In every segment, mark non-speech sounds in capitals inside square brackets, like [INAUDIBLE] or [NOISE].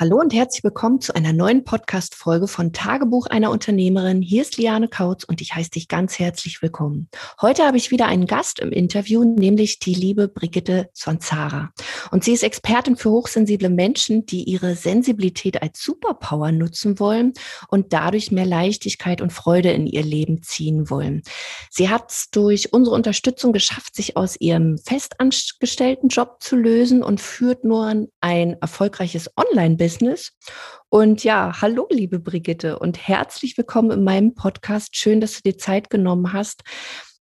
Hallo und herzlich willkommen zu einer neuen Podcast-Folge von Tagebuch einer Unternehmerin. Hier ist Liane Kautz und ich heiße dich ganz herzlich willkommen. Heute habe ich wieder einen Gast im Interview, nämlich die liebe Brigitte Zonzara. Und sie ist Expertin für hochsensible Menschen, die ihre Sensibilität als Superpower nutzen wollen und dadurch mehr Leichtigkeit und Freude in ihr Leben ziehen wollen. Sie hat es durch unsere Unterstützung geschafft, sich aus ihrem festangestellten Job zu lösen und führt nur ein erfolgreiches Online-Business Business. Und ja, hallo, liebe Brigitte und herzlich willkommen in meinem Podcast. Schön, dass du dir Zeit genommen hast.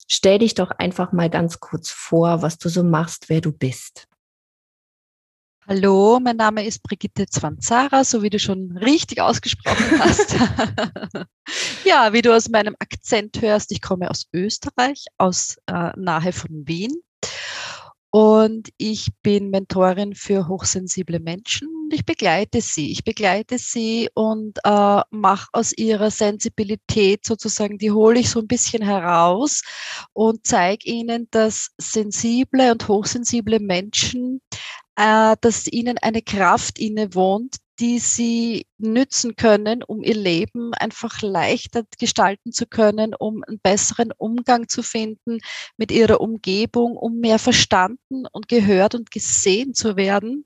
Stell dich doch einfach mal ganz kurz vor, was du so machst, wer du bist. Hallo, mein Name ist Brigitte Zwanzara, so wie du schon richtig ausgesprochen hast. [LAUGHS] ja, wie du aus meinem Akzent hörst, ich komme aus Österreich, aus äh, nahe von Wien. Und ich bin Mentorin für hochsensible Menschen und ich begleite sie. Ich begleite sie und äh, mache aus ihrer Sensibilität sozusagen, die hole ich so ein bisschen heraus und zeige ihnen, dass sensible und hochsensible Menschen, äh, dass ihnen eine Kraft innewohnt, die sie nützen können, um ihr Leben einfach leichter gestalten zu können, um einen besseren Umgang zu finden mit ihrer Umgebung, um mehr verstanden und gehört und gesehen zu werden.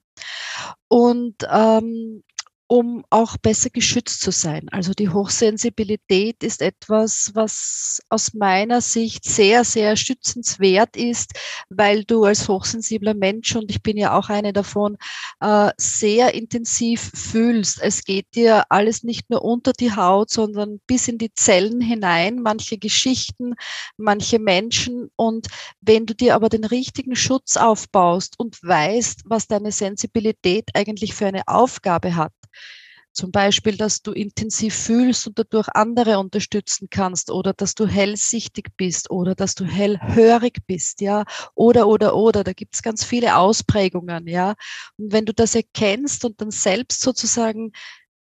Und ähm, um auch besser geschützt zu sein. Also die Hochsensibilität ist etwas, was aus meiner Sicht sehr, sehr schützenswert ist, weil du als hochsensibler Mensch, und ich bin ja auch eine davon, äh, sehr intensiv fühlst. Es geht dir alles nicht nur unter die Haut, sondern bis in die Zellen hinein, manche Geschichten, manche Menschen. Und wenn du dir aber den richtigen Schutz aufbaust und weißt, was deine Sensibilität eigentlich für eine Aufgabe hat, zum Beispiel, dass du intensiv fühlst und dadurch andere unterstützen kannst oder dass du hellsichtig bist oder dass du hellhörig bist, ja, oder, oder, oder. Da gibt es ganz viele Ausprägungen, ja. Und wenn du das erkennst und dann selbst sozusagen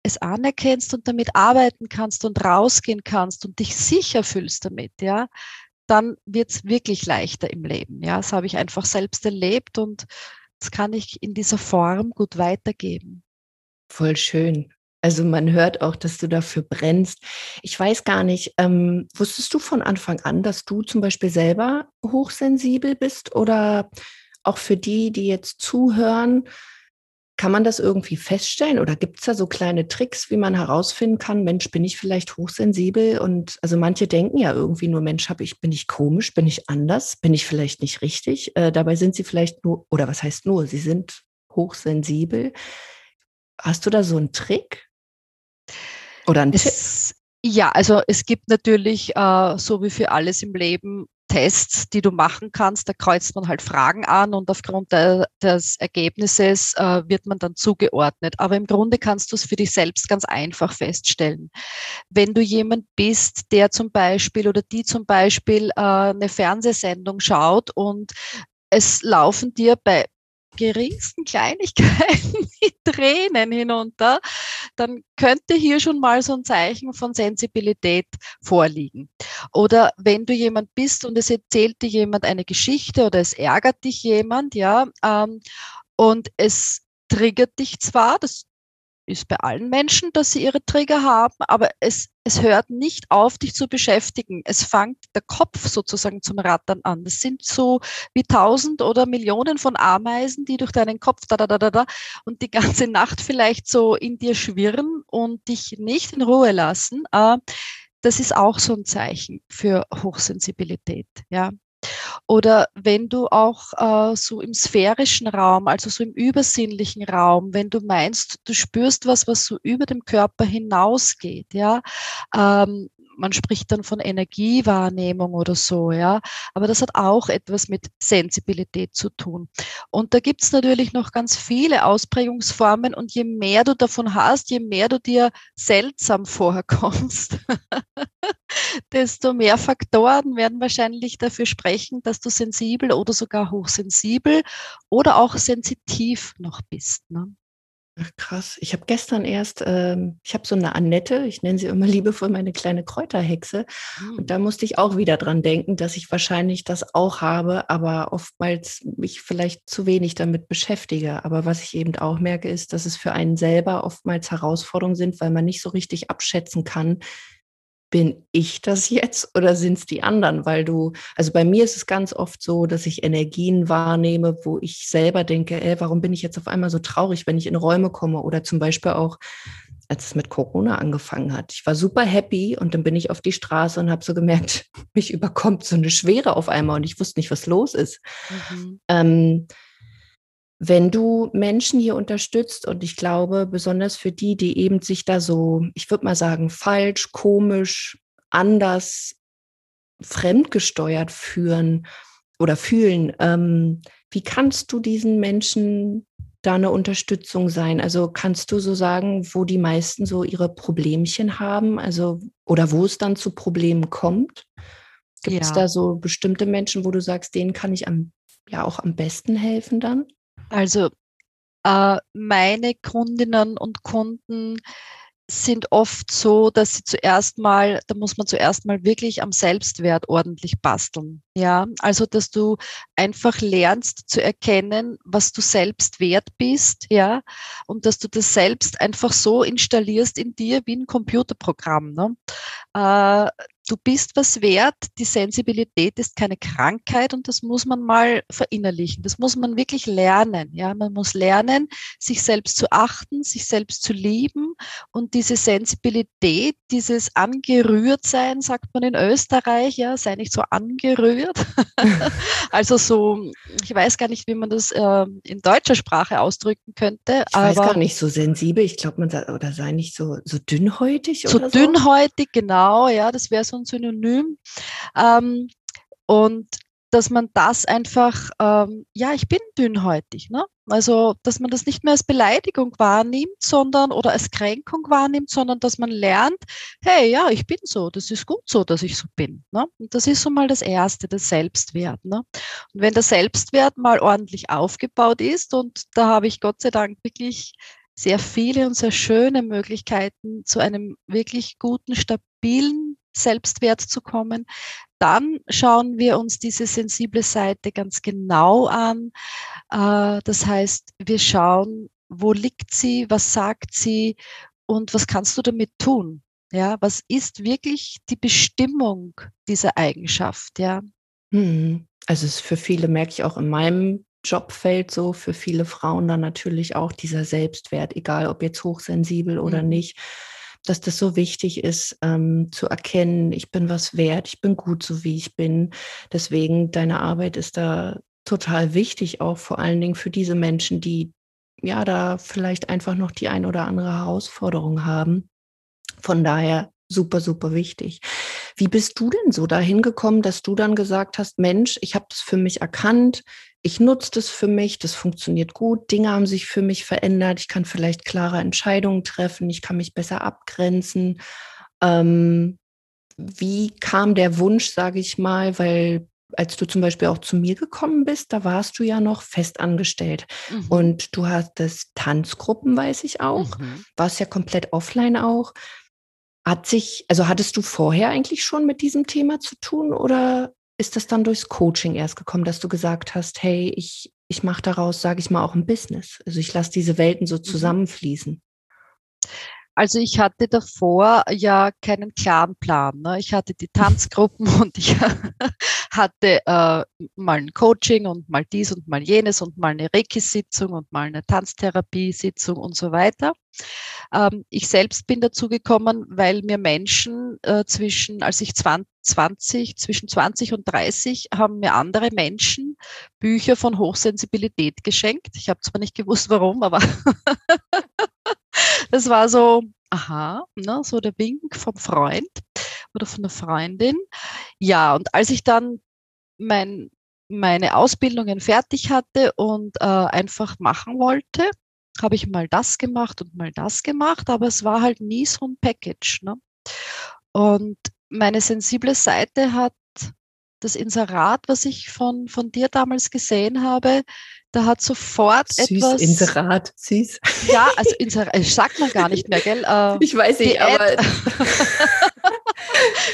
es anerkennst und damit arbeiten kannst und rausgehen kannst und dich sicher fühlst damit, ja, dann wird es wirklich leichter im Leben. Ja, das habe ich einfach selbst erlebt und das kann ich in dieser Form gut weitergeben. Voll schön. Also man hört auch, dass du dafür brennst. Ich weiß gar nicht, ähm, wusstest du von Anfang an, dass du zum Beispiel selber hochsensibel bist oder auch für die, die jetzt zuhören, kann man das irgendwie feststellen oder gibt es da so kleine Tricks, wie man herausfinden kann, Mensch, bin ich vielleicht hochsensibel? Und also manche denken ja irgendwie nur, Mensch, hab ich, bin ich komisch, bin ich anders, bin ich vielleicht nicht richtig? Äh, dabei sind sie vielleicht nur, oder was heißt nur, sie sind hochsensibel. Hast du da so einen Trick? Oder ein es? Ja, also es gibt natürlich, äh, so wie für alles im Leben, Tests, die du machen kannst. Da kreuzt man halt Fragen an und aufgrund der, des Ergebnisses äh, wird man dann zugeordnet. Aber im Grunde kannst du es für dich selbst ganz einfach feststellen. Wenn du jemand bist, der zum Beispiel oder die zum Beispiel äh, eine Fernsehsendung schaut und es laufen dir bei geringsten Kleinigkeiten [LAUGHS] die Tränen hinunter, dann könnte hier schon mal so ein Zeichen von Sensibilität vorliegen. Oder wenn du jemand bist und es erzählt dir jemand eine Geschichte oder es ärgert dich jemand, ja, ähm, und es triggert dich zwar, das ist bei allen Menschen, dass sie ihre Trigger haben, aber es, es hört nicht auf, dich zu beschäftigen. Es fängt der Kopf sozusagen zum Rattern an. Das sind so wie tausend oder Millionen von Ameisen, die durch deinen Kopf da, da, da, da, da und die ganze Nacht vielleicht so in dir schwirren und dich nicht in Ruhe lassen. Äh, das ist auch so ein Zeichen für Hochsensibilität. Ja. Oder wenn du auch äh, so im sphärischen Raum, also so im übersinnlichen Raum, wenn du meinst, du spürst was, was so über dem Körper hinausgeht, ja, ähm, man spricht dann von Energiewahrnehmung oder so, ja. Aber das hat auch etwas mit Sensibilität zu tun. Und da gibt es natürlich noch ganz viele Ausprägungsformen und je mehr du davon hast, je mehr du dir seltsam vorkommst, [LAUGHS] desto mehr Faktoren werden wahrscheinlich dafür sprechen, dass du sensibel oder sogar hochsensibel oder auch sensitiv noch bist. Ne? Ach krass. Ich habe gestern erst, ähm, ich habe so eine Annette, ich nenne sie immer [LAUGHS] liebevoll meine kleine Kräuterhexe. Mhm. Und hm. da musste ich auch wieder dran denken, dass ich wahrscheinlich das auch habe, aber oftmals mich vielleicht zu wenig damit beschäftige. Aber was ich eben auch merke, ist, dass es für einen selber oftmals Herausforderungen sind, weil man nicht so richtig abschätzen kann, bin ich das jetzt oder sind es die anderen? Weil du, also bei mir ist es ganz oft so, dass ich Energien wahrnehme, wo ich selber denke, ey, warum bin ich jetzt auf einmal so traurig, wenn ich in Räume komme? Oder zum Beispiel auch, als es mit Corona angefangen hat. Ich war super happy und dann bin ich auf die Straße und habe so gemerkt, [LAUGHS] mich überkommt so eine Schwere auf einmal und ich wusste nicht, was los ist. Mhm. Ähm, wenn du Menschen hier unterstützt und ich glaube, besonders für die, die eben sich da so, ich würde mal sagen, falsch, komisch, anders, fremdgesteuert führen oder fühlen, ähm, wie kannst du diesen Menschen da eine Unterstützung sein? Also kannst du so sagen, wo die meisten so ihre Problemchen haben, also oder wo es dann zu Problemen kommt? Gibt es ja. da so bestimmte Menschen, wo du sagst, denen kann ich am, ja auch am besten helfen dann? Also äh, meine Kundinnen und Kunden sind oft so, dass sie zuerst mal, da muss man zuerst mal wirklich am Selbstwert ordentlich basteln. Ja, also dass du einfach lernst zu erkennen, was du selbst wert bist, ja, und dass du das selbst einfach so installierst in dir wie ein Computerprogramm. Ne? Du bist was wert, die Sensibilität ist keine Krankheit und das muss man mal verinnerlichen. Das muss man wirklich lernen. Ja, man muss lernen, sich selbst zu achten, sich selbst zu lieben und diese Sensibilität, dieses angerührt sein, sagt man in Österreich, ja, sei nicht so angerührt. [LAUGHS] also so, ich weiß gar nicht, wie man das äh, in deutscher Sprache ausdrücken könnte. Ich weiß gar nicht so sensibel. Ich glaube, man sagt, oder sei nicht so, so dünnhäutig. So, so dünnhäutig, genau, ja, das wäre so ein Synonym. Ähm, und dass man das einfach, ähm, ja, ich bin dünnhäutig. Ne? Also, dass man das nicht mehr als Beleidigung wahrnimmt, sondern oder als Kränkung wahrnimmt, sondern dass man lernt, hey, ja, ich bin so, das ist gut so, dass ich so bin. Ne? Und das ist so mal das Erste, das Selbstwert. Ne? Und wenn der Selbstwert mal ordentlich aufgebaut ist, und da habe ich Gott sei Dank wirklich sehr viele und sehr schöne Möglichkeiten zu einem wirklich guten, stabilen Selbstwert zu kommen. Dann schauen wir uns diese sensible Seite ganz genau an. Äh, das heißt, wir schauen, wo liegt sie, was sagt sie und was kannst du damit tun? Ja, was ist wirklich die Bestimmung dieser Eigenschaft? Ja. Hm. Also es ist für viele merke ich auch in meinem Jobfeld so, für viele Frauen dann natürlich auch dieser Selbstwert, egal ob jetzt hochsensibel oder mhm. nicht dass das so wichtig ist, ähm, zu erkennen, ich bin was wert, ich bin gut so wie ich bin. Deswegen, deine Arbeit ist da total wichtig, auch vor allen Dingen für diese Menschen, die ja da vielleicht einfach noch die ein oder andere Herausforderung haben. Von daher super, super wichtig. Wie bist du denn so dahin gekommen, dass du dann gesagt hast, Mensch, ich habe das für mich erkannt, ich nutze das für mich, das funktioniert gut, Dinge haben sich für mich verändert, ich kann vielleicht klare Entscheidungen treffen, ich kann mich besser abgrenzen. Ähm, wie kam der Wunsch, sage ich mal, weil als du zum Beispiel auch zu mir gekommen bist, da warst du ja noch fest angestellt. Mhm. Und du hattest Tanzgruppen, weiß ich auch. Mhm. Warst ja komplett offline auch. Hat sich, also hattest du vorher eigentlich schon mit diesem Thema zu tun oder ist das dann durchs Coaching erst gekommen, dass du gesagt hast, hey, ich, ich mache daraus, sage ich mal, auch ein Business. Also ich lasse diese Welten so mhm. zusammenfließen. Also ich hatte davor ja keinen klaren Plan. Ne? Ich hatte die Tanzgruppen [LAUGHS] und ich [LAUGHS] hatte äh, mal ein Coaching und mal dies und mal jenes und mal eine Reiki-Sitzung und mal eine Tanztherapie-Sitzung und so weiter. Ähm, ich selbst bin dazu gekommen, weil mir Menschen äh, zwischen, als ich 20, zwischen 20 und 30 haben mir andere Menschen Bücher von Hochsensibilität geschenkt. Ich habe zwar nicht gewusst, warum, aber [LAUGHS] das war so, aha, ne, so der Wink vom Freund oder von der Freundin. Ja, und als ich dann mein, meine Ausbildungen fertig hatte und äh, einfach machen wollte, habe ich mal das gemacht und mal das gemacht, aber es war halt nie so ein Package. Ne? Und meine sensible Seite hat das Inserat, was ich von, von dir damals gesehen habe, da hat sofort süß, etwas. Inserat, süß. Ja, also Inserat, sagt man gar nicht mehr, gell? Äh, ich weiß nicht, aber.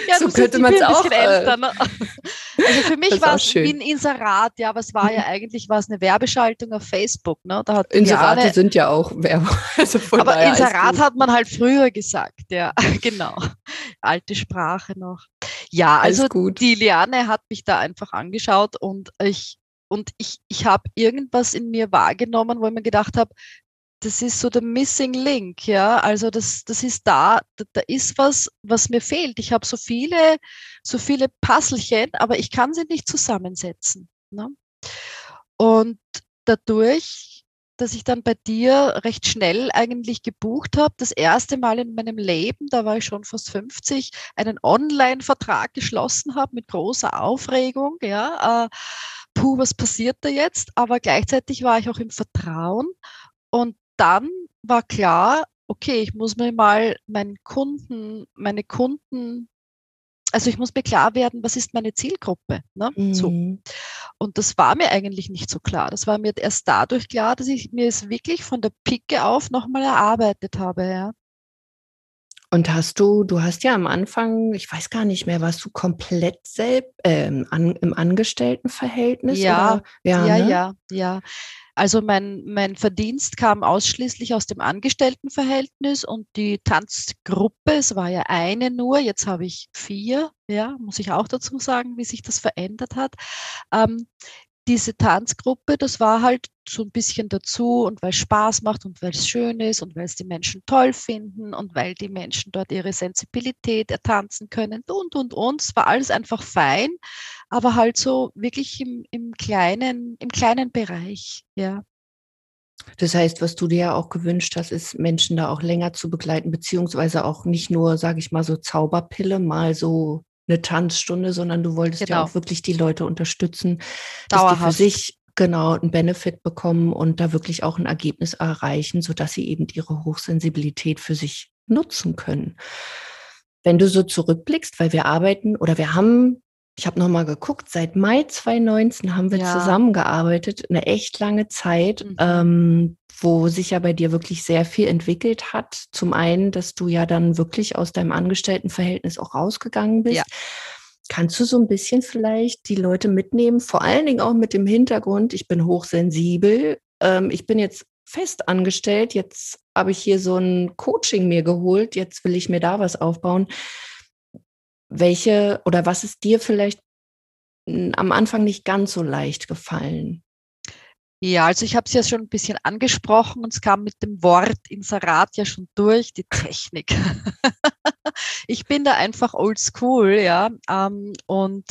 Ja, so könnte man es auch. Älter, ne? Also für mich war es wie ein Inserat, ja, aber es war ja eigentlich war es eine Werbeschaltung auf Facebook. Ne? Da hat Inserate Liane, sind ja auch Werbung. [LAUGHS] Also aber Inserat hat man halt früher gesagt, ja, [LAUGHS] genau. Alte Sprache noch. Ja, also die Liane hat mich da einfach angeschaut und ich und ich, ich habe irgendwas in mir wahrgenommen, wo ich mir gedacht habe, das ist so der Missing Link, ja. Also das, das ist da, da, ist was, was mir fehlt. Ich habe so viele, so viele Puzzlechen, aber ich kann sie nicht zusammensetzen. Ne? Und dadurch, dass ich dann bei dir recht schnell eigentlich gebucht habe, das erste Mal in meinem Leben, da war ich schon fast 50, einen Online-Vertrag geschlossen habe mit großer Aufregung, ja. Äh, puh, was passiert da jetzt? Aber gleichzeitig war ich auch im Vertrauen und dann war klar, okay, ich muss mir mal meinen Kunden, meine Kunden, also ich muss mir klar werden, was ist meine Zielgruppe. Ne? Mhm. So. Und das war mir eigentlich nicht so klar. Das war mir erst dadurch klar, dass ich mir es wirklich von der Picke auf nochmal erarbeitet habe. Ja. Und hast du, du hast ja am Anfang, ich weiß gar nicht mehr, warst du komplett selbst äh, an, im Angestelltenverhältnis? Ja, ja, ja, ne? ja, ja. Also mein, mein Verdienst kam ausschließlich aus dem Angestelltenverhältnis und die Tanzgruppe, es war ja eine nur, jetzt habe ich vier, ja, muss ich auch dazu sagen, wie sich das verändert hat. Ähm, diese Tanzgruppe, das war halt so ein bisschen dazu und weil es Spaß macht und weil es schön ist und weil es die Menschen toll finden und weil die Menschen dort ihre Sensibilität ertanzen können und, und, und. Es war alles einfach fein, aber halt so wirklich im, im, kleinen, im kleinen Bereich, ja. Das heißt, was du dir ja auch gewünscht hast, ist, Menschen da auch länger zu begleiten, beziehungsweise auch nicht nur, sage ich mal, so Zauberpille, mal so eine Tanzstunde, sondern du wolltest genau. ja auch wirklich die Leute unterstützen, dass die für sich genau einen Benefit bekommen und da wirklich auch ein Ergebnis erreichen, sodass sie eben ihre Hochsensibilität für sich nutzen können. Wenn du so zurückblickst, weil wir arbeiten oder wir haben ich habe nochmal geguckt, seit Mai 2019 haben wir ja. zusammengearbeitet, eine echt lange Zeit, mhm. ähm, wo sich ja bei dir wirklich sehr viel entwickelt hat. Zum einen, dass du ja dann wirklich aus deinem Angestelltenverhältnis auch rausgegangen bist. Ja. Kannst du so ein bisschen vielleicht die Leute mitnehmen, vor allen Dingen auch mit dem Hintergrund, ich bin hochsensibel, ähm, ich bin jetzt fest angestellt, jetzt habe ich hier so ein Coaching mir geholt, jetzt will ich mir da was aufbauen welche oder was ist dir vielleicht am Anfang nicht ganz so leicht gefallen? Ja, also ich habe es ja schon ein bisschen angesprochen und es kam mit dem Wort Inserat ja schon durch, die Technik. [LAUGHS] ich bin da einfach oldschool, ja. Ähm, und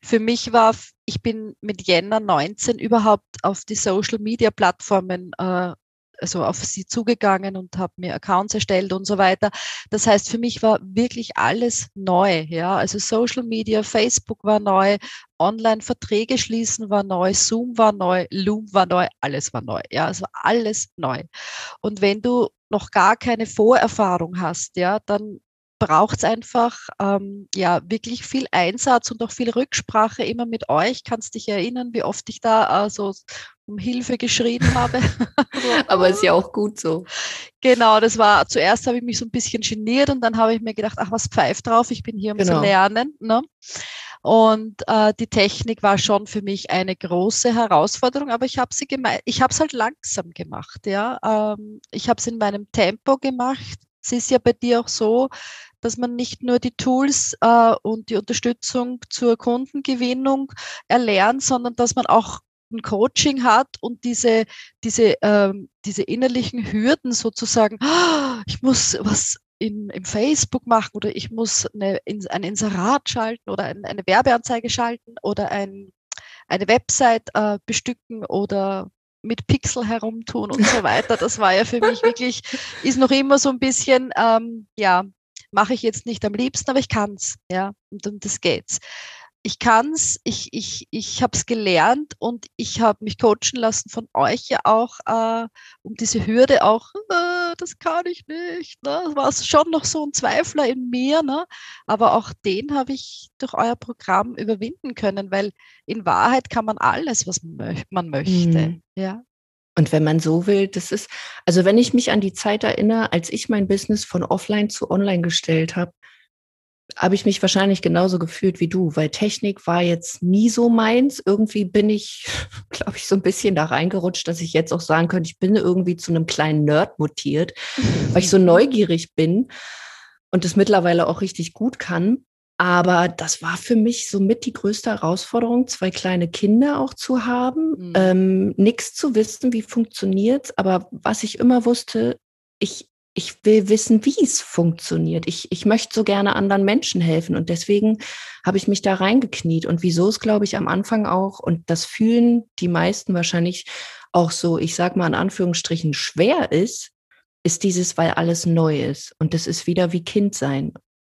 für mich war, ich bin mit Jänner 19 überhaupt auf die Social Media Plattformen äh, also auf sie zugegangen und habe mir Accounts erstellt und so weiter. Das heißt, für mich war wirklich alles neu. Ja, also Social Media, Facebook war neu, Online-Verträge schließen war neu, Zoom war neu, Loom war neu, alles war neu. Ja, also alles neu. Und wenn du noch gar keine Vorerfahrung hast, ja, dann braucht es einfach ähm, ja wirklich viel Einsatz und auch viel Rücksprache immer mit euch. Kannst dich erinnern, wie oft ich da äh, so um Hilfe geschrien habe. [LAUGHS] Aber ist ja auch gut so. Genau, das war zuerst habe ich mich so ein bisschen geniert und dann habe ich mir gedacht, ach was pfeift drauf, ich bin hier um genau. zu lernen. Ne? Und äh, die Technik war schon für mich eine große Herausforderung, aber ich habe sie gemacht, ich habe es halt langsam gemacht, ja. Ähm, ich habe es in meinem Tempo gemacht. Es ist ja bei dir auch so, dass man nicht nur die Tools äh, und die Unterstützung zur Kundengewinnung erlernt, sondern dass man auch ein Coaching hat und diese, diese, ähm, diese innerlichen Hürden sozusagen, oh, ich muss was in, im Facebook machen oder ich muss eine, in, ein Inserat schalten oder ein, eine Werbeanzeige schalten oder ein, eine Website äh, bestücken oder mit Pixel herumtun und so weiter. Das war ja für mich wirklich, ist noch immer so ein bisschen, ähm, ja, mache ich jetzt nicht am liebsten, aber ich kann es, ja, und um das geht's. Ich kann's, ich, ich, ich habe es gelernt und ich habe mich coachen lassen von euch ja auch, äh, um diese Hürde auch, äh, das kann ich nicht. Ne? Das war schon noch so ein Zweifler in mir, ne? aber auch den habe ich durch euer Programm überwinden können, weil in Wahrheit kann man alles, was man möchte. Mhm. Ja. Und wenn man so will, das ist, also wenn ich mich an die Zeit erinnere, als ich mein Business von offline zu online gestellt habe, habe ich mich wahrscheinlich genauso gefühlt wie du, weil Technik war jetzt nie so meins. Irgendwie bin ich, [LAUGHS] glaube ich, so ein bisschen da reingerutscht, dass ich jetzt auch sagen könnte, ich bin irgendwie zu einem kleinen Nerd mutiert, weil ich so [LAUGHS] neugierig bin und es mittlerweile auch richtig gut kann. Aber das war für mich somit die größte Herausforderung, zwei kleine Kinder auch zu haben, mhm. ähm, nichts zu wissen, wie funktioniert's. Aber was ich immer wusste, ich, ich will wissen, wie es funktioniert. Ich, ich möchte so gerne anderen Menschen helfen und deswegen habe ich mich da reingekniet. Und wieso es, glaube ich, am Anfang auch, und das fühlen die meisten wahrscheinlich auch so, ich sage mal in Anführungsstrichen, schwer ist, ist dieses, weil alles neu ist. Und das ist wieder wie Kind sein.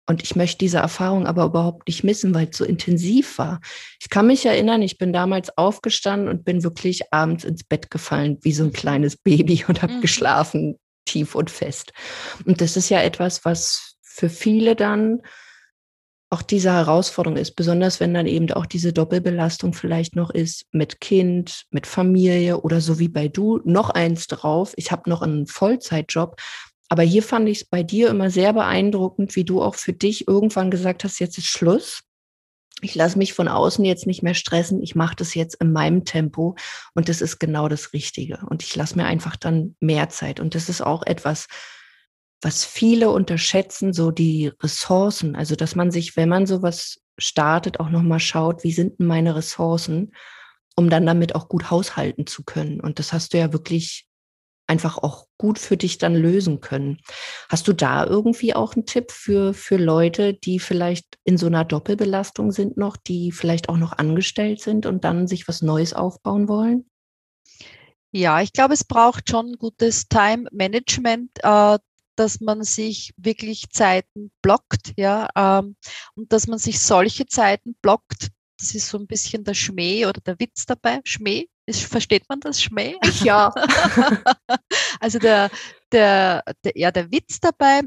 Und ich möchte diese Erfahrung aber überhaupt nicht missen, weil es so intensiv war. Ich kann mich erinnern, ich bin damals aufgestanden und bin wirklich abends ins Bett gefallen, wie so ein kleines Baby und habe mhm. geschlafen tief und fest. Und das ist ja etwas, was für viele dann auch diese Herausforderung ist, besonders wenn dann eben auch diese Doppelbelastung vielleicht noch ist mit Kind, mit Familie oder so wie bei du noch eins drauf. Ich habe noch einen Vollzeitjob, aber hier fand ich es bei dir immer sehr beeindruckend, wie du auch für dich irgendwann gesagt hast, jetzt ist Schluss ich lasse mich von außen jetzt nicht mehr stressen, ich mache das jetzt in meinem Tempo und das ist genau das Richtige. Und ich lasse mir einfach dann mehr Zeit. Und das ist auch etwas, was viele unterschätzen, so die Ressourcen. Also, dass man sich, wenn man sowas startet, auch nochmal schaut, wie sind denn meine Ressourcen, um dann damit auch gut haushalten zu können. Und das hast du ja wirklich einfach auch gut für dich dann lösen können. Hast du da irgendwie auch einen Tipp für, für Leute, die vielleicht in so einer Doppelbelastung sind noch, die vielleicht auch noch angestellt sind und dann sich was Neues aufbauen wollen? Ja, ich glaube, es braucht schon gutes Time-Management, äh, dass man sich wirklich Zeiten blockt, ja, ähm, und dass man sich solche Zeiten blockt. Das ist so ein bisschen der Schmäh oder der Witz dabei. Schmäh, ist, versteht man das Schmäh? Ja. [LAUGHS] also der, der, der, ja, der Witz dabei,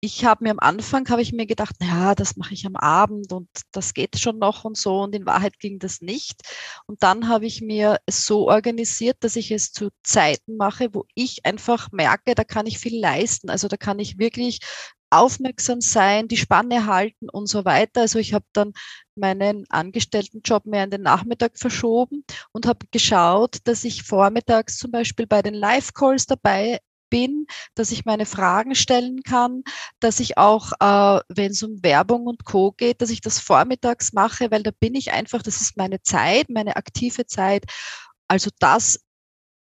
ich habe mir am Anfang, habe ich mir gedacht, ja, das mache ich am Abend und das geht schon noch und so und in Wahrheit ging das nicht. Und dann habe ich mir es so organisiert, dass ich es zu Zeiten mache, wo ich einfach merke, da kann ich viel leisten. Also da kann ich wirklich aufmerksam sein, die Spanne halten und so weiter. Also ich habe dann meinen Angestelltenjob mehr in den Nachmittag verschoben und habe geschaut, dass ich vormittags zum Beispiel bei den Live-Calls dabei bin, dass ich meine Fragen stellen kann, dass ich auch, äh, wenn es um Werbung und Co geht, dass ich das vormittags mache, weil da bin ich einfach, das ist meine Zeit, meine aktive Zeit. Also das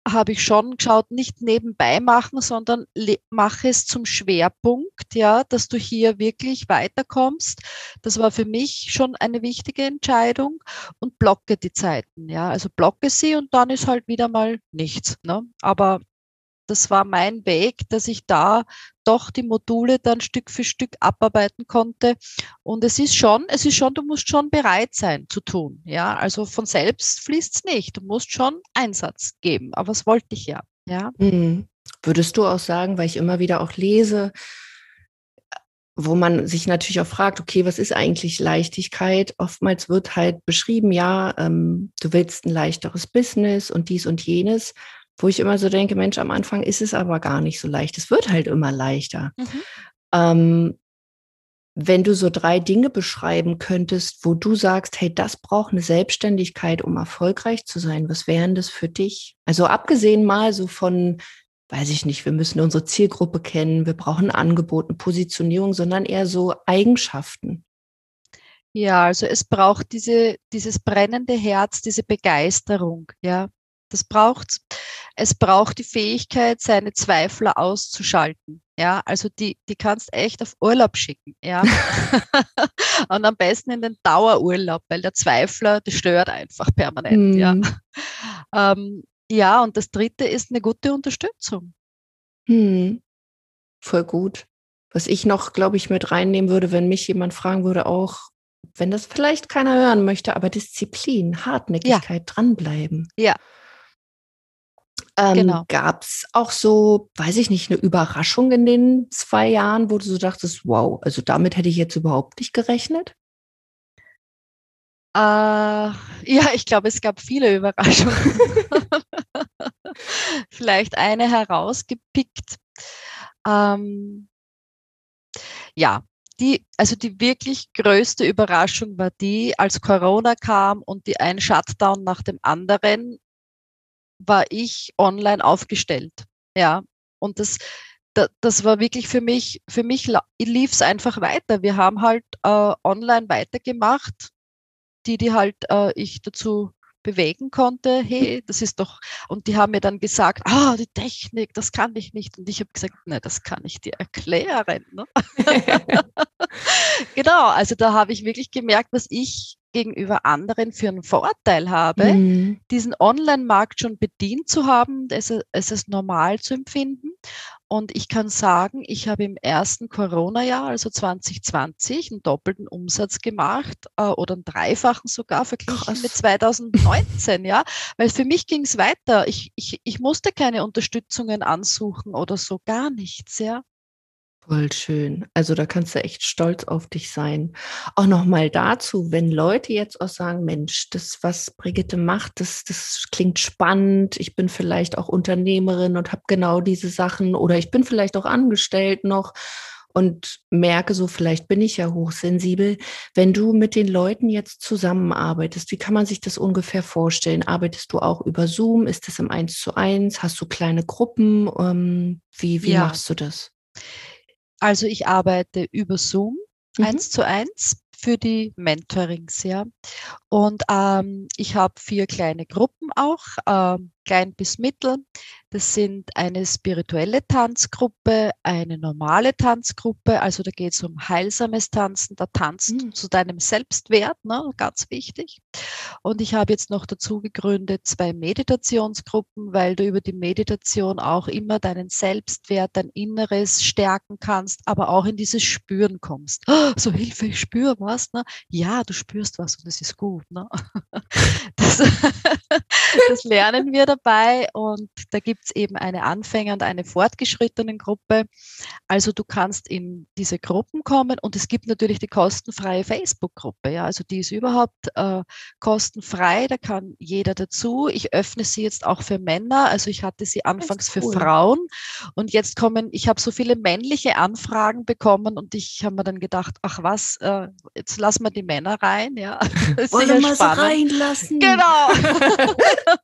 habe ich schon geschaut, nicht nebenbei machen, sondern mache es zum Schwerpunkt, ja, dass du hier wirklich weiterkommst. Das war für mich schon eine wichtige Entscheidung und blocke die Zeiten, ja, also blocke sie und dann ist halt wieder mal nichts, ne? Aber das war mein Weg, dass ich da doch die Module dann Stück für Stück abarbeiten konnte. Und es ist schon, es ist schon, du musst schon bereit sein zu tun. Ja, also von selbst fließt es nicht. Du musst schon Einsatz geben. Aber das wollte ich ja. Ja. Mhm. Würdest du auch sagen, weil ich immer wieder auch lese, wo man sich natürlich auch fragt, okay, was ist eigentlich Leichtigkeit? Oftmals wird halt beschrieben, ja, ähm, du willst ein leichteres Business und dies und jenes wo ich immer so denke, Mensch, am Anfang ist es aber gar nicht so leicht. Es wird halt immer leichter. Mhm. Ähm, wenn du so drei Dinge beschreiben könntest, wo du sagst, hey, das braucht eine Selbstständigkeit, um erfolgreich zu sein, was wären das für dich? Also abgesehen mal so von, weiß ich nicht, wir müssen unsere Zielgruppe kennen, wir brauchen Angebote, Positionierung, sondern eher so Eigenschaften. Ja, also es braucht diese, dieses brennende Herz, diese Begeisterung, ja. Das braucht's. Es braucht die Fähigkeit, seine Zweifler auszuschalten. Ja, also die, die kannst echt auf Urlaub schicken. Ja. [LAUGHS] und am besten in den Dauerurlaub, weil der Zweifler, der stört einfach permanent. Mm. Ja. Mhm. [LAUGHS] Ähm, ja, und das dritte ist eine gute Unterstützung. Hm. Voll gut. Was ich noch, glaube ich, mit reinnehmen würde, wenn mich jemand fragen würde, auch wenn das vielleicht keiner hören möchte, aber Disziplin, Hartnäckigkeit, ja. dranbleiben. Ja. Ähm, genau. Gab es auch so, weiß ich nicht, eine Überraschung in den zwei Jahren, wo du so dachtest, wow, also damit hätte ich jetzt überhaupt nicht gerechnet? Äh, ja, ich glaube, es gab viele Überraschungen. [LAUGHS] [LAUGHS] Vielleicht eine herausgepickt. Ähm, ja, die, also die wirklich größte Überraschung war die, als Corona kam und die ein Shutdown nach dem anderen, war ich online aufgestellt. Ja, und das, das, das war wirklich für mich, für mich lief es einfach weiter. Wir haben halt äh, online weitergemacht die, die halt äh, ich dazu bewegen konnte, hey, das ist doch, und die haben mir dann gesagt, ah, die Technik, das kann ich nicht. Und ich habe gesagt, ne, das kann ich dir erklären. Ne? [LAUGHS] [LAUGHS] genau, also da habe ich wirklich gemerkt, was ich gegenüber anderen für einen Vorteil habe, mhm. diesen Online-Markt schon bedient zu haben, es, es ist normal zu empfinden. Und ich kann sagen, ich habe im ersten Corona-Jahr, also 2020, einen doppelten Umsatz gemacht äh, oder einen dreifachen sogar verglichen Krass. mit 2019, [LAUGHS] ja. Weil für mich ging es weiter. Ich, ich, ich musste keine Unterstützungen ansuchen oder so, gar nichts, ja. Voll schön. Also da kannst du echt stolz auf dich sein. Auch nochmal dazu, wenn Leute jetzt auch sagen, Mensch, das, was Brigitte macht, das, das klingt spannend. Ich bin vielleicht auch Unternehmerin und habe genau diese Sachen oder ich bin vielleicht auch angestellt noch und merke so, vielleicht bin ich ja hochsensibel. Wenn du mit den Leuten jetzt zusammenarbeitest, wie kann man sich das ungefähr vorstellen? Arbeitest du auch über Zoom? Ist das im Eins zu eins? Hast du kleine Gruppen? Ähm, wie wie ja. machst du das? Also ich arbeite über Zoom mhm. eins zu eins für die Mentorings, ja. Und ähm, ich habe vier kleine Gruppen auch, ähm, klein bis mittel. Das sind eine spirituelle Tanzgruppe, eine normale Tanzgruppe, also da geht es um heilsames Tanzen, da tanzt mhm. zu deinem Selbstwert, ne, ganz wichtig. Und ich habe jetzt noch dazu gegründet zwei Meditationsgruppen, weil du über die Meditation auch immer deinen Selbstwert, dein Inneres stärken kannst, aber auch in dieses Spüren kommst. Oh, so Hilfe, ich spüre was. Ne? Ja, du spürst was und es ist gut. Ne? [LAUGHS] Das, [LAUGHS] das lernen wir dabei und da gibt es eben eine Anfänger- und eine fortgeschrittenen Gruppe. Also du kannst in diese Gruppen kommen und es gibt natürlich die kostenfreie Facebook-Gruppe. Ja, also die ist überhaupt äh, kostenfrei, da kann jeder dazu. Ich öffne sie jetzt auch für Männer. Also ich hatte sie anfangs cool. für Frauen und jetzt kommen, ich habe so viele männliche Anfragen bekommen und ich habe mir dann gedacht, ach was, äh, jetzt lassen wir die Männer rein. Ja, [LAUGHS] Wollen wir sie reinlassen? Genau. [LAUGHS]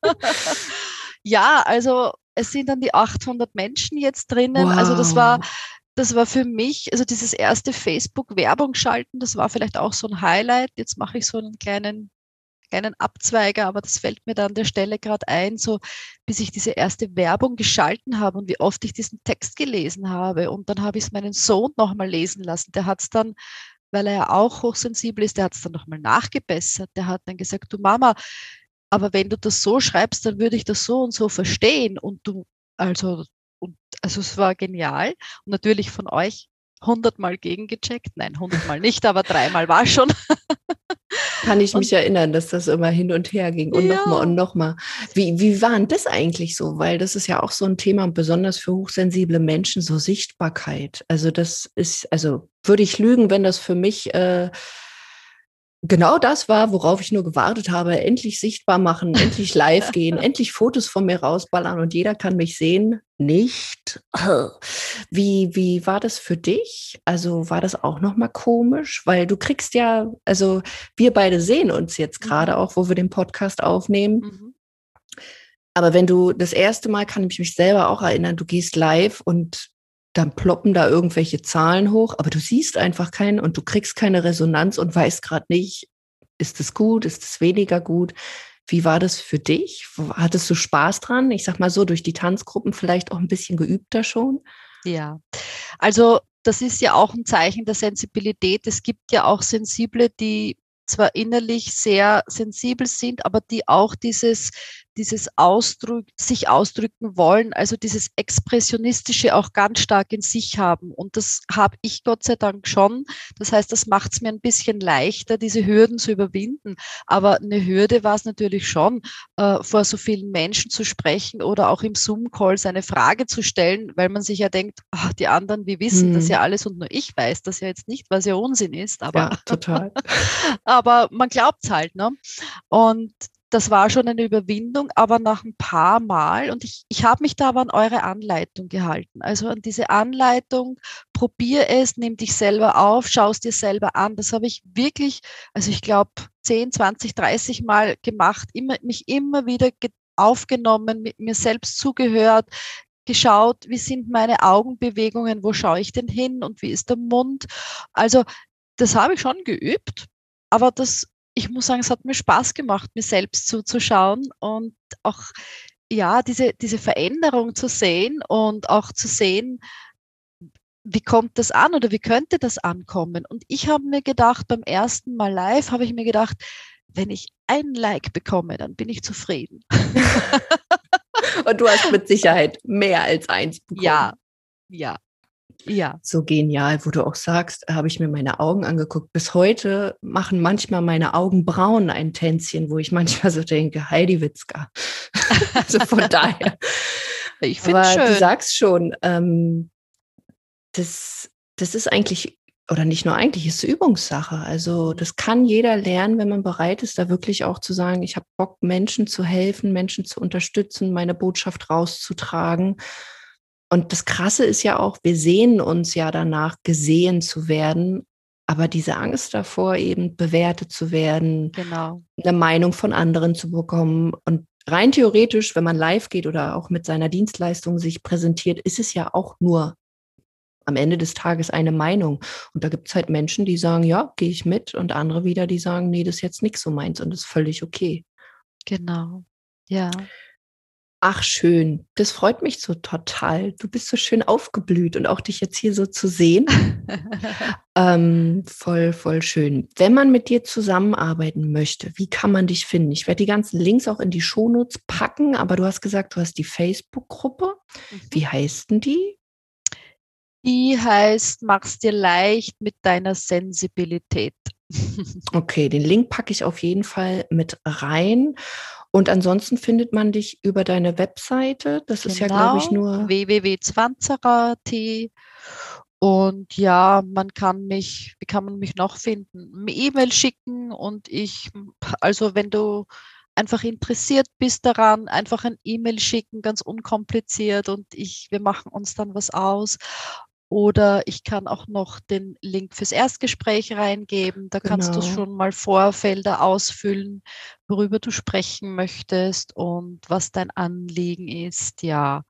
[LAUGHS] ja, also es sind dann die 800 Menschen jetzt drinnen. Wow. Also das war, das war für mich, also dieses erste Facebook-Werbung schalten, das war vielleicht auch so ein Highlight. Jetzt mache ich so einen kleinen kleinen Abzweiger, aber das fällt mir da an der Stelle gerade ein, so bis ich diese erste Werbung geschalten habe und wie oft ich diesen Text gelesen habe. Und dann habe ich es meinen Sohn nochmal lesen lassen. Der hat es dann, weil er ja auch hochsensibel ist, der hat es dann nochmal nachgebessert. Der hat dann gesagt, du Mama, aber wenn du das so schreibst, dann würde ich das so und so verstehen. Und du, also, und, also es war genial. Und natürlich von euch hundertmal gegengecheckt. Nein, hundertmal nicht, aber dreimal war schon. [LAUGHS] Kann ich mich und, erinnern, dass das immer hin und her ging und ja. nochmal und nochmal. Wie, wie war denn das eigentlich so? Weil das ist ja auch so ein Thema, besonders für hochsensible Menschen, so Sichtbarkeit. Also das ist, also würde ich lügen, wenn das für mich äh, genau das war, worauf ich nur gewartet habe. Endlich sichtbar machen, endlich live gehen, [LAUGHS] endlich Fotos von mir rausballern und jeder kann mich sehen. Nicht. [LAUGHS] Wie, wie war das für dich? Also war das auch nochmal komisch? Weil du kriegst ja, also wir beide sehen uns jetzt mhm. gerade auch, wo wir den Podcast aufnehmen. Mhm. Aber wenn du das erste Mal kann ich mich selber auch erinnern, du gehst live und dann ploppen da irgendwelche Zahlen hoch, aber du siehst einfach keinen und du kriegst keine Resonanz und weißt gerade nicht, ist es gut, ist es weniger gut. Wie war das für dich? Hattest du Spaß dran? Ich sag mal so, durch die Tanzgruppen vielleicht auch ein bisschen geübter schon? Ja, also das ist ja auch ein Zeichen der Sensibilität. Es gibt ja auch Sensible, die zwar innerlich sehr sensibel sind, aber die auch dieses, dieses Ausdruck, sich ausdrücken wollen, also dieses Expressionistische auch ganz stark in sich haben. Und das habe ich Gott sei Dank schon. Das heißt, das macht es mir ein bisschen leichter, diese Hürden zu überwinden. Aber eine Hürde war es natürlich schon, äh, vor so vielen Menschen zu sprechen oder auch im Zoom-Call seine Frage zu stellen, weil man sich ja denkt, ach, die anderen, wir wissen hm. das ja alles und nur ich weiß das ja jetzt nicht, was ja Unsinn ist. Aber, ja, total. [LAUGHS] aber man glaubt es halt. Ne? Und das war schon eine Überwindung, aber nach ein paar Mal, und ich, ich habe mich da aber an eure Anleitung gehalten. Also an diese Anleitung, probier es, nimm dich selber auf, schau es dir selber an. Das habe ich wirklich, also ich glaube, 10, 20, 30 Mal gemacht, immer, mich immer wieder aufgenommen, mit mir selbst zugehört, geschaut, wie sind meine Augenbewegungen, wo schaue ich denn hin und wie ist der Mund. Also das habe ich schon geübt, aber das ich muss sagen, es hat mir Spaß gemacht, mir selbst zuzuschauen und auch ja, diese, diese Veränderung zu sehen und auch zu sehen, wie kommt das an oder wie könnte das ankommen? Und ich habe mir gedacht, beim ersten Mal live habe ich mir gedacht, wenn ich ein Like bekomme, dann bin ich zufrieden. [LAUGHS] und du hast mit Sicherheit mehr als eins bekommen. Ja, ja. Ja. So genial, wo du auch sagst, habe ich mir meine Augen angeguckt. Bis heute machen manchmal meine Augenbrauen ein Tänzchen, wo ich [LAUGHS] manchmal so denke, Heidi Witzka. [LAUGHS] also von daher. Ich finde schön. Du sagst schon, ähm, das, das ist eigentlich, oder nicht nur eigentlich, ist Übungssache. Also das kann jeder lernen, wenn man bereit ist, da wirklich auch zu sagen, ich habe Bock, Menschen zu helfen, Menschen zu unterstützen, meine Botschaft rauszutragen. Und das Krasse ist ja auch, wir sehen uns ja danach, gesehen zu werden, aber diese Angst davor, eben bewertet zu werden, genau. eine Meinung von anderen zu bekommen. Und rein theoretisch, wenn man live geht oder auch mit seiner Dienstleistung sich präsentiert, ist es ja auch nur am Ende des Tages eine Meinung. Und da gibt es halt Menschen, die sagen, ja, gehe ich mit, und andere wieder, die sagen, nee, das ist jetzt nichts so meins und das ist völlig okay. Genau. Ja. Ach, schön. Das freut mich so total. Du bist so schön aufgeblüht und auch dich jetzt hier so zu sehen. [LAUGHS] ähm, voll, voll schön. Wenn man mit dir zusammenarbeiten möchte, wie kann man dich finden? Ich werde die ganzen Links auch in die Shownotes packen, aber du hast gesagt, du hast die Facebook-Gruppe. Mhm. Wie heißt denn die? Die heißt, mach's dir leicht mit deiner Sensibilität. okay, den Link packe ich auf jeden Fall mit rein. Und ansonsten findet man dich über deine Webseite. Das genau, ist ja, glaube ich, nur www.zwanzerer.t. Und ja, man kann mich, wie kann man mich noch finden? E-Mail schicken und ich, also wenn du einfach interessiert bist daran, einfach ein E-Mail schicken, ganz unkompliziert und ich, wir machen uns dann was aus. Oder ich kann auch noch den Link fürs Erstgespräch reingeben. Da genau. kannst du genau. schon mal Vorfelder ausfüllen, worüber du sprechen möchtest und was dein Anliegen ist. Ja.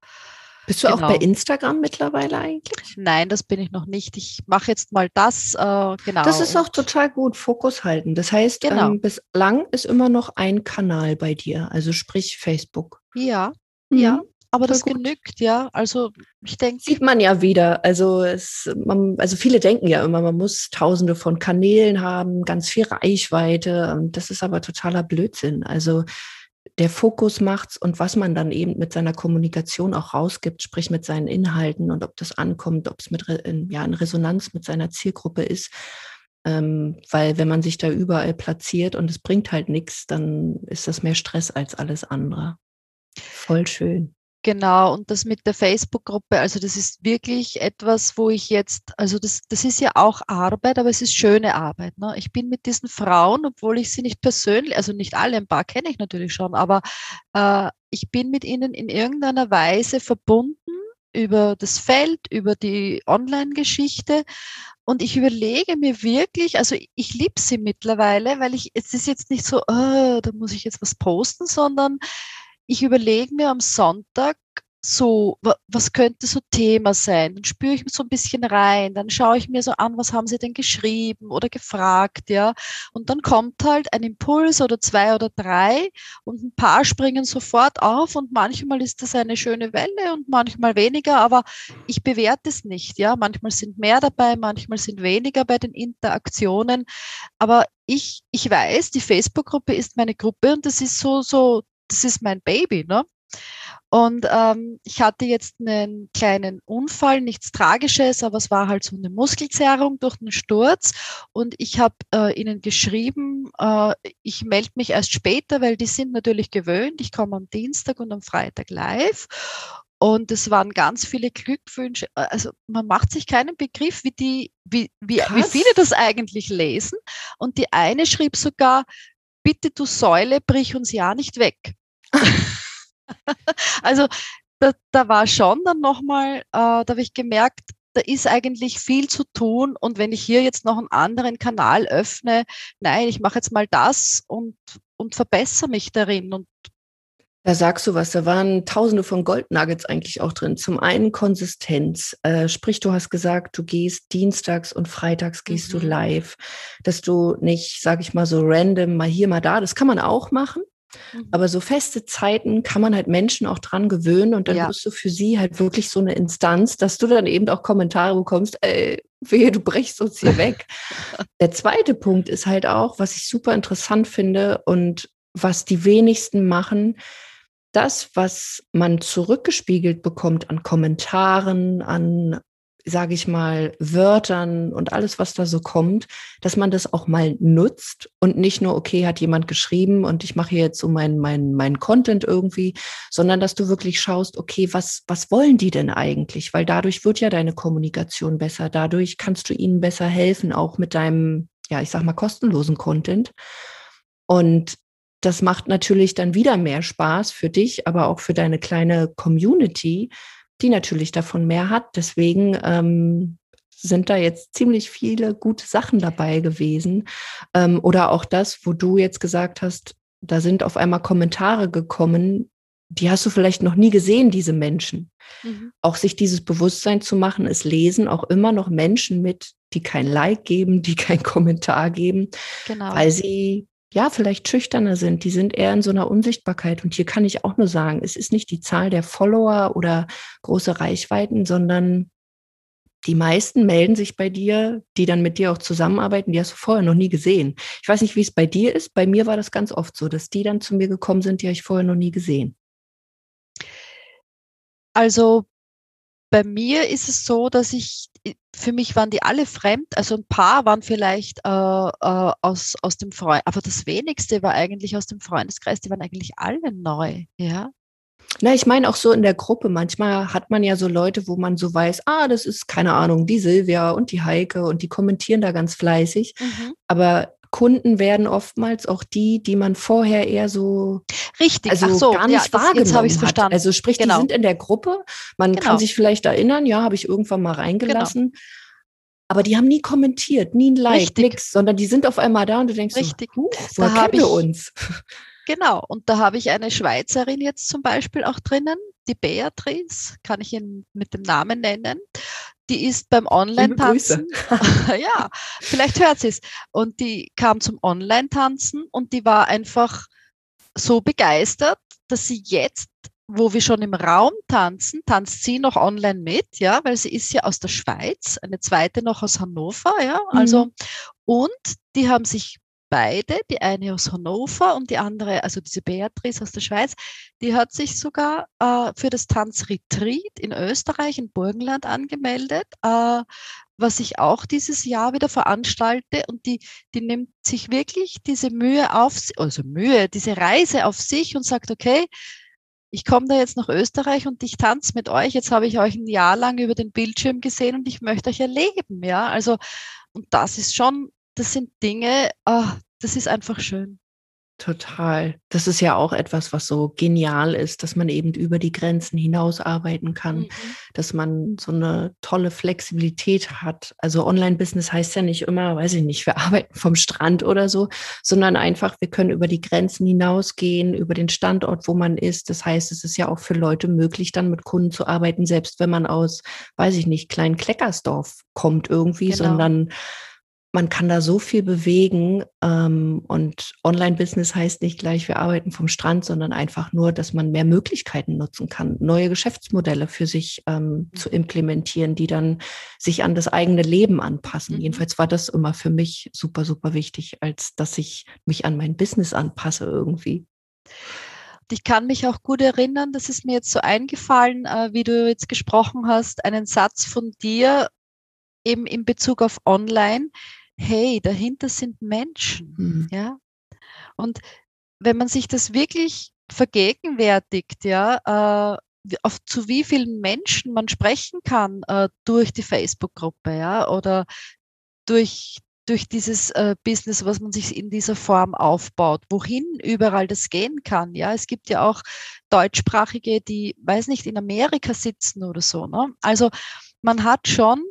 Bist du genau. auch bei genau. Instagram mittlerweile eigentlich? Nein, das bin ich noch nicht. Ich mache jetzt mal das. Äh, genau. Das ist auch total gut, Fokus halten. Das heißt, genau. ähm, bislang ist immer noch ein Kanal bei dir, also sprich Facebook. Ja, mhm. ja. Aber das gut. genügt, ja. Also ich denke. Sieht man ja wieder. Also es, man, also viele denken ja immer, man muss tausende von Kanälen haben, ganz viel Reichweite. Das ist aber totaler Blödsinn. Also der Fokus macht's und was man dann eben mit seiner Kommunikation auch rausgibt, sprich mit seinen Inhalten und ob das ankommt, ob es mit in, ja, in Resonanz mit seiner Zielgruppe ist. Ähm, weil wenn man sich da überall platziert und es bringt halt nichts, dann ist das mehr Stress als alles andere. Voll schön. Genau, und das mit der Facebook-Gruppe, also das ist wirklich etwas, wo ich jetzt, also das, das ist ja auch Arbeit, aber es ist schöne Arbeit. Ne? Ich bin mit diesen Frauen, obwohl ich sie nicht persönlich, also nicht alle, ein paar kenne ich natürlich schon, aber äh, ich bin mit ihnen in irgendeiner Weise verbunden über das Feld, über die Online-Geschichte. Und ich überlege mir wirklich, also ich liebe sie mittlerweile, weil ich, es ist jetzt nicht so, oh, da muss ich jetzt was posten, sondern ich überlege mir am Sonntag so, was könnte so Thema sein? Dann spüre ich so ein bisschen rein, dann schaue ich mir so an, was haben sie denn geschrieben oder gefragt, ja. Und dann kommt halt ein Impuls oder zwei oder drei und ein paar springen sofort auf und manchmal ist das eine schöne Welle und manchmal weniger, aber ich bewerte es nicht, ja. Manchmal sind mehr dabei, manchmal sind weniger bei den Interaktionen, aber ich, ich weiß, die Facebook-Gruppe ist meine Gruppe und das ist so, so das ist mein Baby, ne? Und ähm, ich hatte jetzt einen kleinen Unfall, nichts Tragisches, aber es war halt so eine Muskelzerrung durch einen Sturz. Und ich habe äh, ihnen geschrieben, äh, ich melde mich erst später, weil die sind natürlich gewöhnt. Ich komme am Dienstag und am Freitag live. Und es waren ganz viele Glückwünsche. Also man macht sich keinen Begriff, wie die, wie, wie, wie viele das eigentlich lesen. Und die eine schrieb sogar, bitte du Säule, brich uns ja nicht weg. [LAUGHS] also da, da war schon dann nochmal, äh, da habe ich gemerkt, da ist eigentlich viel zu tun. Und wenn ich hier jetzt noch einen anderen Kanal öffne, nein, ich mache jetzt mal das und, und verbessere mich darin. Und da sagst du was, da waren tausende von Goldnuggets eigentlich auch drin. Zum einen Konsistenz, äh, sprich, du hast gesagt, du gehst dienstags und freitags gehst mhm. du live, dass du nicht, sag ich mal, so random mal hier, mal da, das kann man auch machen. Mhm. Aber so feste Zeiten kann man halt Menschen auch dran gewöhnen und dann ja. wirst du für sie halt wirklich so eine Instanz, dass du dann eben auch Kommentare bekommst, ey, wehe, du brichst uns hier weg. [LAUGHS] Der zweite Punkt ist halt auch, was ich super interessant finde und was die wenigsten machen, das, was man zurückgespiegelt bekommt an Kommentaren, an sage ich mal, Wörtern und alles, was da so kommt, dass man das auch mal nutzt und nicht nur, okay, hat jemand geschrieben und ich mache jetzt so mein, mein, mein Content irgendwie, sondern dass du wirklich schaust, okay, was, was wollen die denn eigentlich? Weil dadurch wird ja deine Kommunikation besser. Dadurch kannst du ihnen besser helfen, auch mit deinem, ja, ich sag mal, kostenlosen Content. Und das macht natürlich dann wieder mehr Spaß für dich, aber auch für deine kleine Community, die natürlich davon mehr hat. Deswegen ähm, sind da jetzt ziemlich viele gute Sachen dabei gewesen. Ähm, oder auch das, wo du jetzt gesagt hast, da sind auf einmal Kommentare gekommen, die hast du vielleicht noch nie gesehen, diese Menschen. Mhm. Auch sich dieses Bewusstsein zu machen, es lesen auch immer noch Menschen mit, die kein Like geben, die kein [LAUGHS] Kommentar geben, genau. weil sie ja, vielleicht schüchterner sind, die sind eher in so einer Unsichtbarkeit. Und hier kann ich auch nur sagen, es ist nicht die Zahl der Follower oder große Reichweiten, sondern die meisten melden sich bei dir, die dann mit dir auch zusammenarbeiten, die hast du vorher noch nie gesehen. Ich weiß nicht, wie es bei dir ist. Bei mir war das ganz oft so, dass die dann zu mir gekommen sind, die habe ich vorher noch nie gesehen. Also bei mir ist es so, dass ich, für mich waren die alle fremd. Also ein paar waren vielleicht äh, äh, aus, aus dem Freund, aber das wenigste war eigentlich aus dem Freundeskreis, die waren eigentlich alle neu, ja. Na, ich meine auch so in der Gruppe. Manchmal hat man ja so Leute, wo man so weiß, ah, das ist keine Ahnung, die Silvia und die Heike und die kommentieren da ganz fleißig. Mhm. Aber Kunden werden oftmals auch die, die man vorher eher so richtig, also so, gar nicht ja, wahrgenommen jetzt, jetzt hat. Verstanden. Also sprich, genau. die sind in der Gruppe, man genau. kann sich vielleicht erinnern, ja, habe ich irgendwann mal reingelassen. Genau. Aber die haben nie kommentiert, nie ein Like, nichts, sondern die sind auf einmal da und du denkst, Richtig. So, woher da kennen wir uns? [LAUGHS] Genau, und da habe ich eine Schweizerin jetzt zum Beispiel auch drinnen, die Beatrice, kann ich ihn mit dem Namen nennen die ist beim Online-Tanzen. [LAUGHS] ja, vielleicht hört sie es. Und die kam zum Online-Tanzen und die war einfach so begeistert, dass sie jetzt, wo wir schon im Raum tanzen, tanzt sie noch online mit, ja, weil sie ist ja aus der Schweiz, eine zweite noch aus Hannover, ja, also, mhm. und die haben sich beide, die eine aus Hannover und die andere, also diese Beatrice aus der Schweiz, die hat sich sogar äh, für das Tanzretreat in Österreich, in Burgenland angemeldet, äh, was ich auch dieses Jahr wieder veranstalte. Und die, die nimmt sich wirklich diese Mühe auf, also Mühe, diese Reise auf sich und sagt, okay, ich komme da jetzt nach Österreich und ich tanze mit euch. Jetzt habe ich euch ein Jahr lang über den Bildschirm gesehen und ich möchte euch erleben. Ja, also, und das ist schon das sind Dinge, oh, das ist einfach schön. Total. Das ist ja auch etwas, was so genial ist, dass man eben über die Grenzen hinaus arbeiten kann, mhm. dass man so eine tolle Flexibilität hat. Also Online-Business heißt ja nicht immer, weiß ich nicht, wir arbeiten vom Strand oder so, sondern einfach, wir können über die Grenzen hinausgehen, über den Standort, wo man ist. Das heißt, es ist ja auch für Leute möglich, dann mit Kunden zu arbeiten, selbst wenn man aus, weiß ich nicht, Klein Kleckersdorf kommt irgendwie, genau. sondern man kann da so viel bewegen. Ähm, und Online-Business heißt nicht gleich, wir arbeiten vom Strand, sondern einfach nur, dass man mehr Möglichkeiten nutzen kann, neue Geschäftsmodelle für sich ähm, mhm. zu implementieren, die dann sich an das eigene Leben anpassen. Mhm. Jedenfalls war das immer für mich super, super wichtig, als dass ich mich an mein Business anpasse irgendwie. ich kann mich auch gut erinnern, das ist mir jetzt so eingefallen, äh, wie du jetzt gesprochen hast, einen Satz von dir eben in Bezug auf Online. Hey, dahinter sind Menschen. Mhm. Ja. Und wenn man sich das wirklich vergegenwärtigt, ja, äh, auf zu wie vielen Menschen man sprechen kann äh, durch die Facebook-Gruppe, ja, oder durch, durch dieses äh, Business, was man sich in dieser Form aufbaut, wohin überall das gehen kann. Ja, es gibt ja auch Deutschsprachige, die, weiß nicht, in Amerika sitzen oder so. Ne? Also man hat schon,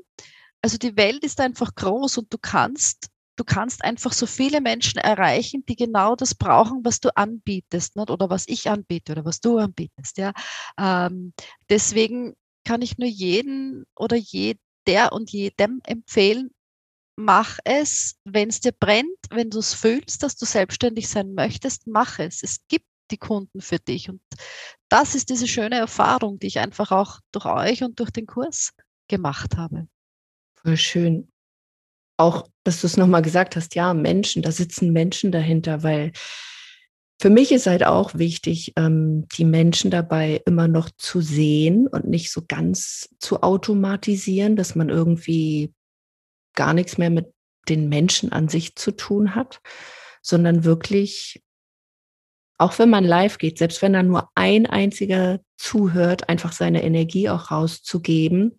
also die Welt ist einfach groß und du kannst du kannst einfach so viele Menschen erreichen, die genau das brauchen, was du anbietest, nicht? oder was ich anbiete oder was du anbietest. Ja? Ähm, deswegen kann ich nur jeden oder jeder und jedem empfehlen, mach es, wenn es dir brennt, wenn du es fühlst, dass du selbstständig sein möchtest, mach es. Es gibt die Kunden für dich. Und das ist diese schöne Erfahrung, die ich einfach auch durch euch und durch den Kurs gemacht habe. Voll schön. Auch, dass du es nochmal gesagt hast, ja, Menschen, da sitzen Menschen dahinter, weil für mich ist halt auch wichtig, ähm, die Menschen dabei immer noch zu sehen und nicht so ganz zu automatisieren, dass man irgendwie gar nichts mehr mit den Menschen an sich zu tun hat, sondern wirklich, auch wenn man live geht, selbst wenn da nur ein einziger zuhört, einfach seine Energie auch rauszugeben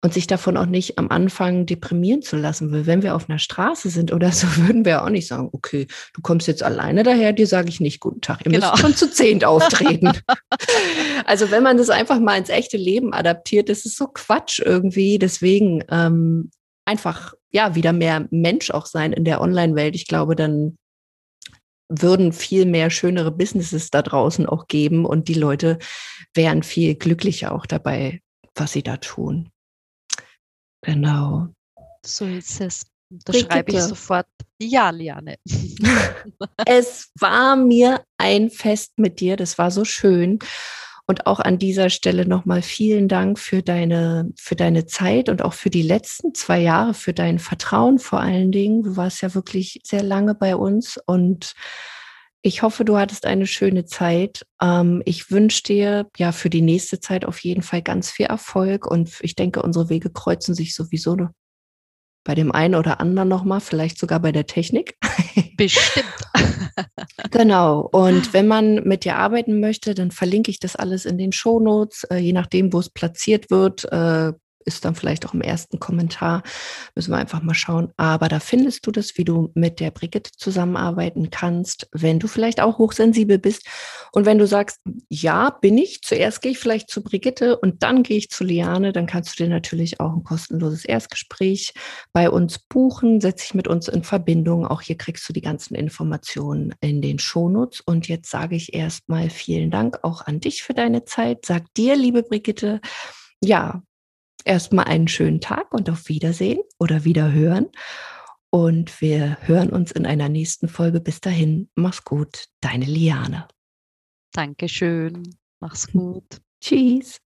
und sich davon auch nicht am Anfang deprimieren zu lassen. Weil wenn wir auf einer Straße sind oder so, [LAUGHS] würden wir auch nicht sagen, okay, du kommst jetzt alleine daher, dir sage ich nicht guten Tag. Ihr genau. müsst schon zu zehnt auftreten. [LAUGHS] also wenn man das einfach mal ins echte Leben adaptiert, das ist so Quatsch irgendwie. Deswegen ähm, einfach ja wieder mehr Mensch auch sein in der Online-Welt. Ich glaube, dann würden viel mehr schönere Businesses da draußen auch geben und die Leute wären viel glücklicher auch dabei, was sie da tun. Genau. So ist es. Da schreibe ich sofort Ja, Liane. [LAUGHS] es war mir ein Fest mit dir. Das war so schön. Und auch an dieser Stelle nochmal vielen Dank für deine, für deine Zeit und auch für die letzten zwei Jahre, für dein Vertrauen vor allen Dingen. Du warst ja wirklich sehr lange bei uns und ich hoffe, du hattest eine schöne Zeit. Ähm, ich wünsche dir ja für die nächste Zeit auf jeden Fall ganz viel Erfolg und ich denke, unsere Wege kreuzen sich sowieso bei dem einen oder anderen nochmal, vielleicht sogar bei der Technik. [LAUGHS] Bestimmt. [LAUGHS] genau. Und wenn man mit dir arbeiten möchte, dann verlinke ich das alles in den Shownotes. Äh, je nachdem, wo es platziert wird, äh, ist dann vielleicht auch im ersten Kommentar. Müssen wir einfach mal schauen. Aber da findest du das, wie du mit der Brigitte zusammenarbeiten kannst, wenn du vielleicht auch hochsensibel bist. Und wenn du sagst, ja, bin ich, zuerst gehe ich vielleicht zu Brigitte und dann gehe ich zu Liane, dann kannst du dir natürlich auch ein kostenloses Erstgespräch bei uns buchen, setze dich mit uns in Verbindung. Auch hier kriegst du die ganzen Informationen in den Shownotes. Und jetzt sage ich erstmal vielen Dank auch an dich für deine Zeit. Sag dir, liebe Brigitte, ja, erstmal einen schönen Tag und auf Wiedersehen oder Wiederhören. Und wir hören uns in einer nächsten Folge. Bis dahin, mach's gut, deine Liane. Dankeschön, mach's gut. Tschüss.